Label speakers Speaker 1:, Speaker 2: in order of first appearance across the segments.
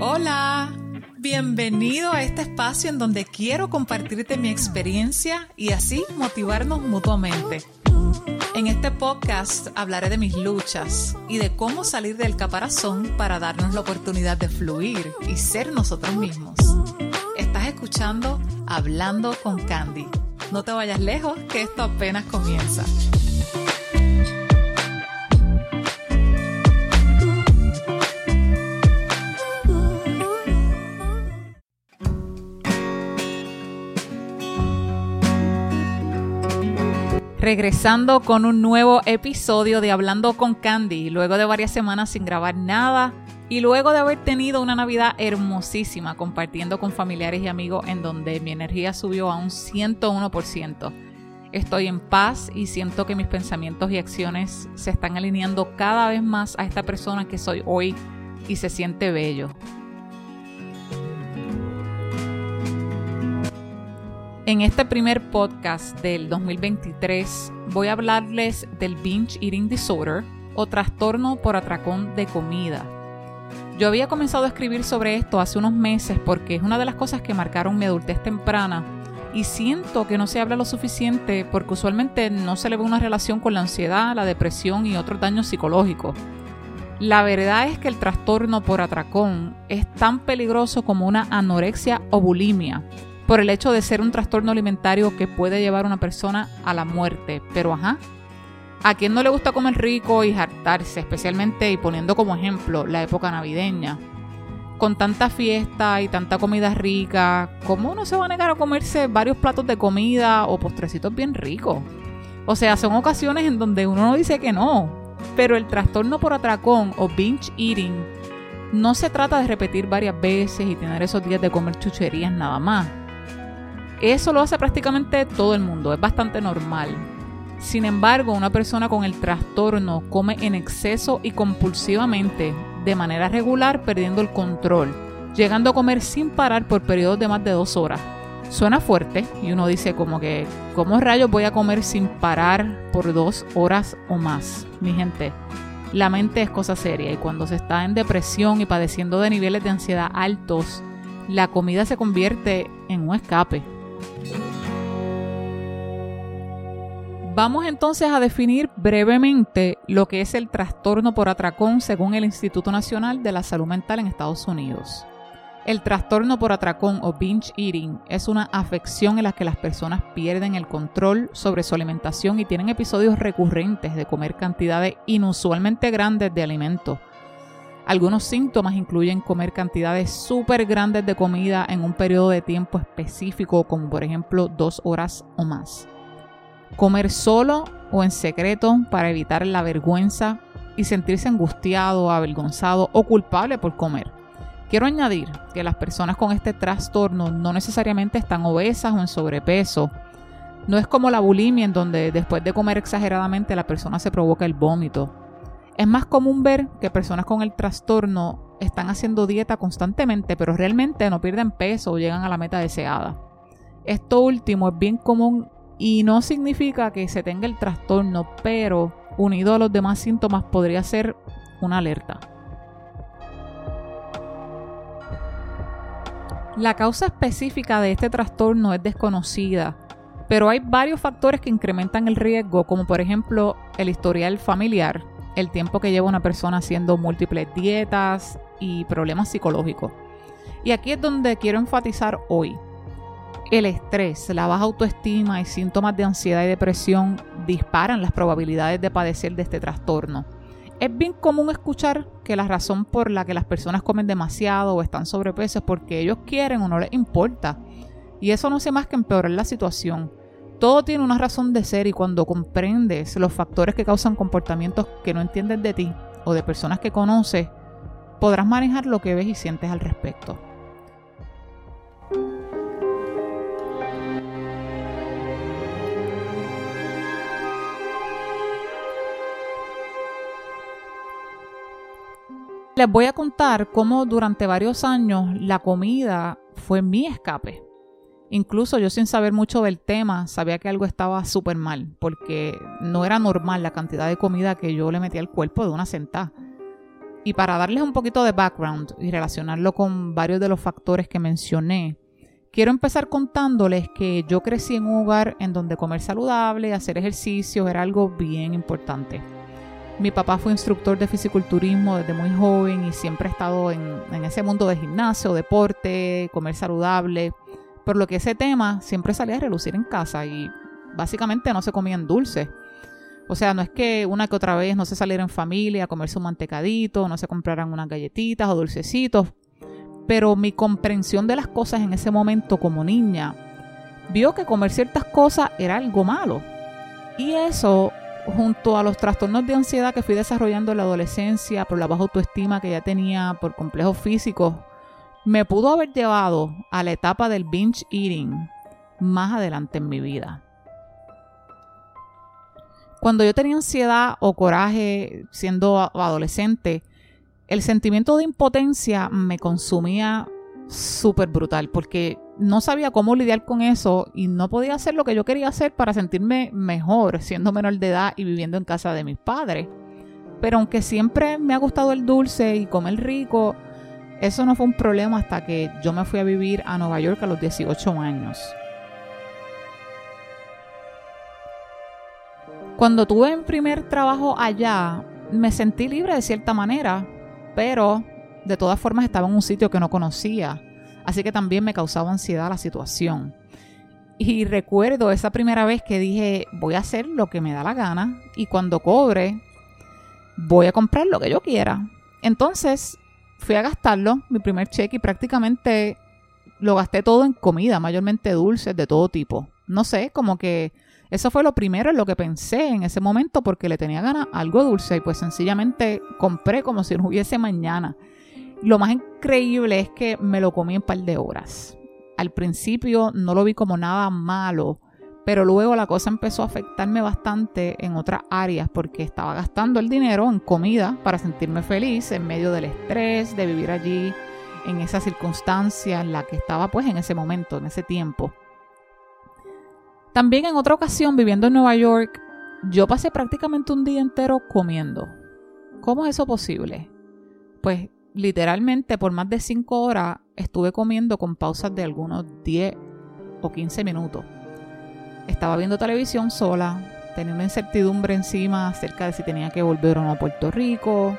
Speaker 1: Hola, bienvenido a este espacio en donde quiero compartirte mi experiencia y así motivarnos mutuamente. En este podcast hablaré de mis luchas y de cómo salir del caparazón para darnos la oportunidad de fluir y ser nosotros mismos. Estás escuchando Hablando con Candy. No te vayas lejos, que esto apenas comienza. Regresando con un nuevo episodio de Hablando con Candy, luego de varias semanas sin grabar nada y luego de haber tenido una Navidad hermosísima compartiendo con familiares y amigos en donde mi energía subió a un 101%. Estoy en paz y siento que mis pensamientos y acciones se están alineando cada vez más a esta persona que soy hoy y se siente bello. En este primer podcast del 2023 voy a hablarles del binge eating disorder o trastorno por atracón de comida. Yo había comenzado a escribir sobre esto hace unos meses porque es una de las cosas que marcaron mi adultez temprana y siento que no se habla lo suficiente porque usualmente no se le ve una relación con la ansiedad, la depresión y otros daños psicológicos. La verdad es que el trastorno por atracón es tan peligroso como una anorexia o bulimia por el hecho de ser un trastorno alimentario que puede llevar a una persona a la muerte. Pero ajá, ¿a quién no le gusta comer rico y hartarse, especialmente y poniendo como ejemplo la época navideña? Con tanta fiesta y tanta comida rica, ¿cómo uno se va a negar a comerse varios platos de comida o postrecitos bien ricos? O sea, son ocasiones en donde uno no dice que no, pero el trastorno por atracón o binge eating no se trata de repetir varias veces y tener esos días de comer chucherías nada más. Eso lo hace prácticamente todo el mundo, es bastante normal. Sin embargo, una persona con el trastorno come en exceso y compulsivamente, de manera regular, perdiendo el control, llegando a comer sin parar por periodos de más de dos horas. Suena fuerte y uno dice como que, ¿cómo rayos voy a comer sin parar por dos horas o más? Mi gente, la mente es cosa seria y cuando se está en depresión y padeciendo de niveles de ansiedad altos, la comida se convierte en un escape. Vamos entonces a definir brevemente lo que es el trastorno por atracón según el Instituto Nacional de la Salud Mental en Estados Unidos. El trastorno por atracón o binge eating es una afección en la que las personas pierden el control sobre su alimentación y tienen episodios recurrentes de comer cantidades inusualmente grandes de alimentos algunos síntomas incluyen comer cantidades súper grandes de comida en un periodo de tiempo específico, como por ejemplo dos horas o más. Comer solo o en secreto para evitar la vergüenza y sentirse angustiado, avergonzado o culpable por comer. Quiero añadir que las personas con este trastorno no necesariamente están obesas o en sobrepeso. No es como la bulimia en donde después de comer exageradamente la persona se provoca el vómito. Es más común ver que personas con el trastorno están haciendo dieta constantemente, pero realmente no pierden peso o llegan a la meta deseada. Esto último es bien común y no significa que se tenga el trastorno, pero unido a los demás síntomas podría ser una alerta. La causa específica de este trastorno es desconocida, pero hay varios factores que incrementan el riesgo, como por ejemplo el historial familiar, el tiempo que lleva una persona haciendo múltiples dietas y problemas psicológicos. Y aquí es donde quiero enfatizar hoy. El estrés, la baja autoestima y síntomas de ansiedad y depresión disparan las probabilidades de padecer de este trastorno. Es bien común escuchar que la razón por la que las personas comen demasiado o están sobrepeso es porque ellos quieren o no les importa. Y eso no hace más que empeorar la situación. Todo tiene una razón de ser y cuando comprendes los factores que causan comportamientos que no entiendes de ti o de personas que conoces, podrás manejar lo que ves y sientes al respecto. Les voy a contar cómo durante varios años la comida fue mi escape. Incluso yo sin saber mucho del tema, sabía que algo estaba súper mal, porque no era normal la cantidad de comida que yo le metía al cuerpo de una sentada. Y para darles un poquito de background y relacionarlo con varios de los factores que mencioné, quiero empezar contándoles que yo crecí en un hogar en donde comer saludable, hacer ejercicio era algo bien importante. Mi papá fue instructor de fisiculturismo desde muy joven y siempre ha estado en ese mundo de gimnasio, deporte, comer saludable, por lo que ese tema siempre salía a relucir en casa y básicamente no se comían dulces. O sea, no es que una que otra vez no se saliera en familia a comerse un mantecadito, no se compraran unas galletitas o dulcecitos, pero mi comprensión de las cosas en ese momento como niña vio que comer ciertas cosas era algo malo. Y eso, junto a los trastornos de ansiedad que fui desarrollando en la adolescencia, por la baja autoestima que ya tenía, por complejos físicos, me pudo haber llevado a la etapa del binge eating más adelante en mi vida. Cuando yo tenía ansiedad o coraje siendo adolescente, el sentimiento de impotencia me consumía súper brutal porque no sabía cómo lidiar con eso y no podía hacer lo que yo quería hacer para sentirme mejor siendo menor de edad y viviendo en casa de mis padres. Pero aunque siempre me ha gustado el dulce y comer rico, eso no fue un problema hasta que yo me fui a vivir a Nueva York a los 18 años. Cuando tuve mi primer trabajo allá, me sentí libre de cierta manera, pero de todas formas estaba en un sitio que no conocía, así que también me causaba ansiedad la situación. Y recuerdo esa primera vez que dije, voy a hacer lo que me da la gana y cuando cobre, voy a comprar lo que yo quiera. Entonces fui a gastarlo, mi primer cheque, y prácticamente lo gasté todo en comida, mayormente dulces de todo tipo. No sé, como que eso fue lo primero en lo que pensé en ese momento porque le tenía ganas algo dulce y pues sencillamente compré como si no hubiese mañana. Lo más increíble es que me lo comí en un par de horas. Al principio no lo vi como nada malo, pero luego la cosa empezó a afectarme bastante en otras áreas porque estaba gastando el dinero en comida para sentirme feliz en medio del estrés de vivir allí en esa circunstancia en la que estaba pues en ese momento, en ese tiempo. También en otra ocasión, viviendo en Nueva York, yo pasé prácticamente un día entero comiendo. ¿Cómo es eso posible? Pues literalmente por más de 5 horas estuve comiendo con pausas de algunos 10 o 15 minutos. Estaba viendo televisión sola, tenía una incertidumbre encima acerca de si tenía que volver o no a Puerto Rico.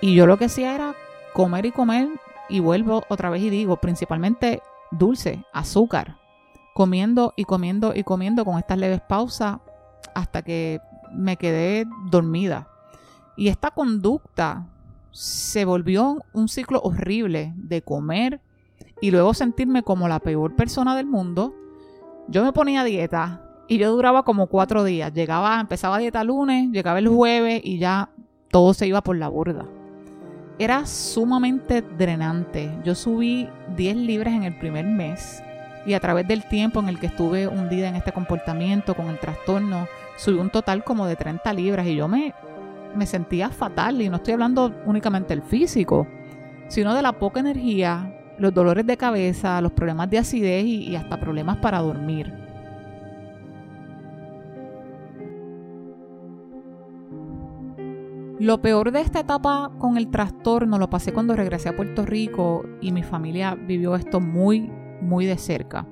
Speaker 1: Y yo lo que hacía era comer y comer y vuelvo otra vez y digo, principalmente dulce, azúcar comiendo y comiendo y comiendo con estas leves pausas hasta que me quedé dormida. Y esta conducta se volvió un ciclo horrible de comer y luego sentirme como la peor persona del mundo. Yo me ponía a dieta y yo duraba como cuatro días. Llegaba, empezaba a dieta lunes, llegaba el jueves y ya todo se iba por la borda. Era sumamente drenante. Yo subí 10 libras en el primer mes y a través del tiempo en el que estuve hundida en este comportamiento con el trastorno, subí un total como de 30 libras y yo me, me sentía fatal y no estoy hablando únicamente del físico, sino de la poca energía, los dolores de cabeza, los problemas de acidez y, hasta problemas para dormir. Lo peor de esta etapa con el trastorno lo pasé cuando regresé a Puerto Rico y mi familia vivió esto muy muy de cerca.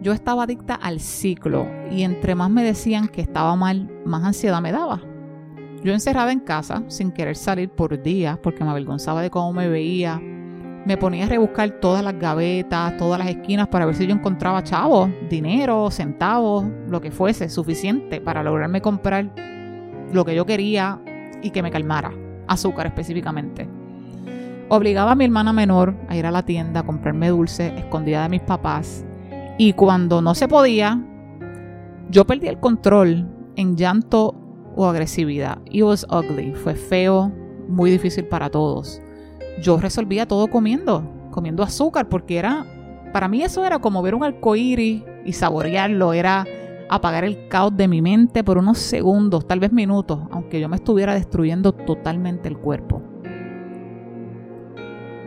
Speaker 1: Yo estaba adicta al ciclo y entre más me decían que estaba mal, más ansiedad me daba. Yo encerrada en casa, sin querer salir por días porque me avergonzaba de cómo me veía, me ponía a rebuscar todas las gavetas, todas las esquinas para ver si yo encontraba chavos, dinero, centavos, lo que fuese, suficiente para lograrme comprar lo que yo quería y que me calmara, azúcar específicamente. Obligaba a mi hermana menor a ir a la tienda a comprarme dulce escondida de mis papás. Y cuando no se podía, yo perdí el control en llanto o agresividad. It was ugly. Fue feo, muy difícil para todos. Yo resolvía todo comiendo, comiendo azúcar, porque era, para mí eso era como ver un arcoíris y saborearlo. Era apagar el caos de mi mente por unos segundos, tal vez minutos, aunque yo me estuviera destruyendo totalmente el cuerpo.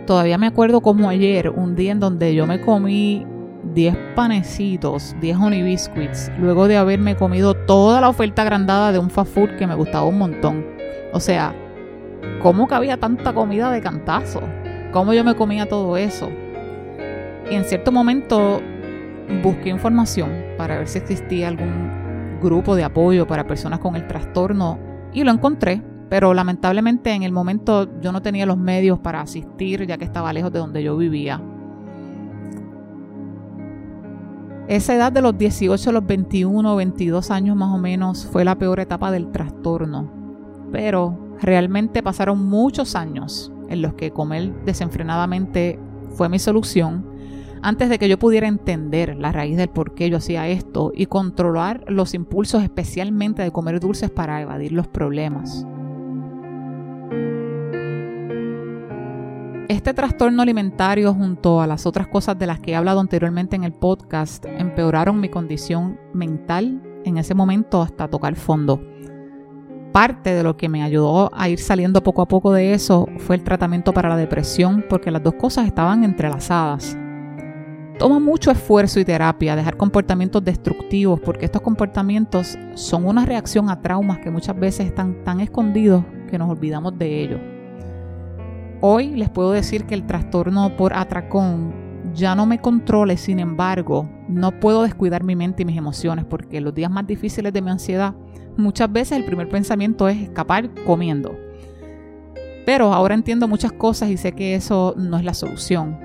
Speaker 1: Todavía me acuerdo como ayer, un día en donde yo me comí 10 panecitos, 10 honey biscuits, luego de haberme comido toda la oferta agrandada de un fast food que me gustaba un montón. O sea, ¿cómo cabía tanta comida de cantazo? ¿Cómo yo me comía todo eso? Y en cierto momento busqué información para ver si existía algún grupo de apoyo para personas con el trastorno y lo encontré, pero lamentablemente en el momento yo no tenía los medios para asistir ya que estaba lejos de donde yo vivía. Esa edad de los 18 a los 21 o 22 años más o menos fue la peor etapa del trastorno, pero realmente pasaron muchos años en los que comer desenfrenadamente fue mi solución antes de que yo pudiera entender la raíz del por qué yo hacía esto y controlar los impulsos especialmente de comer dulces para evadir los problemas. Este trastorno alimentario junto a las otras cosas de las que he hablado anteriormente en el podcast empeoraron mi condición mental en ese momento hasta tocar fondo. Parte de lo que me ayudó a ir saliendo poco a poco de eso fue el tratamiento para la depresión porque las dos cosas estaban entrelazadas. Toma mucho esfuerzo y terapia dejar comportamientos destructivos porque estos comportamientos son una reacción a traumas que muchas veces están tan escondidos que nos olvidamos de ellos. Hoy les puedo decir que el trastorno por atracón ya no me controle, sin embargo, no puedo descuidar mi mente y mis emociones porque los días más difíciles de mi ansiedad, muchas veces el primer pensamiento es escapar comiendo. Pero ahora entiendo muchas cosas y sé que eso no es la solución.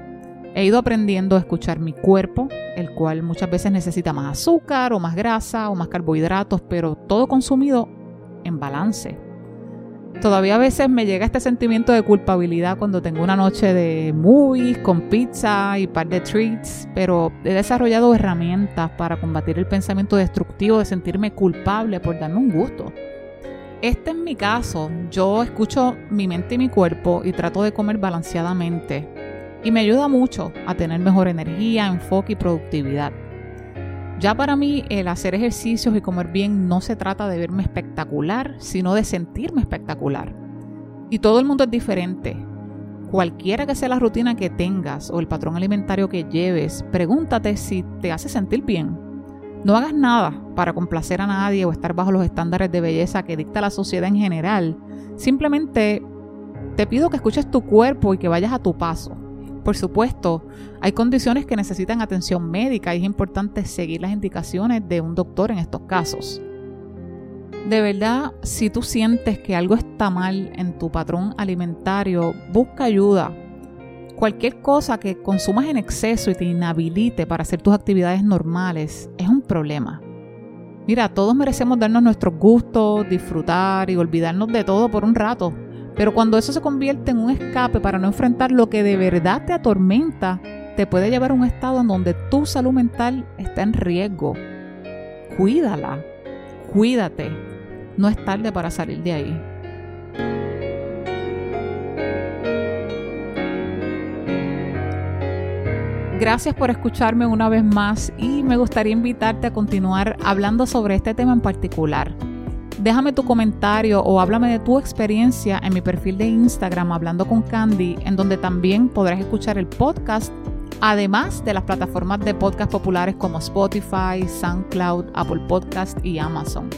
Speaker 1: He ido aprendiendo a escuchar mi cuerpo, el cual muchas veces necesita más azúcar o más grasa o más carbohidratos, pero todo consumido en balance. Todavía a veces me llega este sentimiento de culpabilidad cuando tengo una noche de movies con pizza y par de treats, pero he desarrollado herramientas para combatir el pensamiento destructivo de sentirme culpable por darme un gusto. Este es mi caso. Yo escucho mi mente y mi cuerpo y trato de comer balanceadamente. Y me ayuda mucho a tener mejor energía, enfoque y productividad. Ya para mí el hacer ejercicios y comer bien no se trata de verme espectacular, sino de sentirme espectacular. Y todo el mundo es diferente. Cualquiera que sea la rutina que tengas o el patrón alimentario que lleves, pregúntate si te hace sentir bien. No hagas nada para complacer a nadie o estar bajo los estándares de belleza que dicta la sociedad en general. Simplemente te pido que escuches tu cuerpo y que vayas a tu paso. Por supuesto, hay condiciones que necesitan atención médica y es importante seguir las indicaciones de un doctor en estos casos. De verdad, si tú sientes que algo está mal en tu patrón alimentario, busca ayuda. Cualquier cosa que consumas en exceso y te inhabilite para hacer tus actividades normales es un problema. Mira, todos merecemos darnos nuestros gustos, disfrutar y olvidarnos de todo por un rato. Pero cuando eso se convierte en un escape para no enfrentar lo que de verdad te atormenta, te puede llevar a un estado en donde tu salud mental está en riesgo. Cuídala, cuídate. No es tarde para salir de ahí. Gracias por escucharme una vez más y me gustaría invitarte a continuar hablando sobre este tema en particular. Déjame tu comentario o háblame de tu experiencia en mi perfil de Instagram Hablando con Candy, en donde también podrás escuchar el podcast, además de las plataformas de podcast populares como Spotify, SoundCloud, Apple Podcast y Amazon.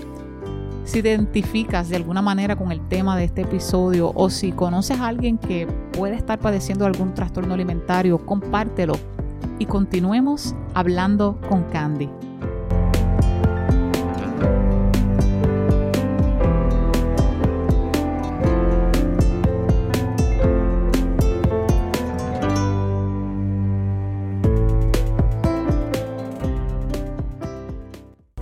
Speaker 1: Si te identificas de alguna manera con el tema de este episodio o si conoces a alguien que puede estar padeciendo algún trastorno alimentario, compártelo y continuemos hablando con Candy.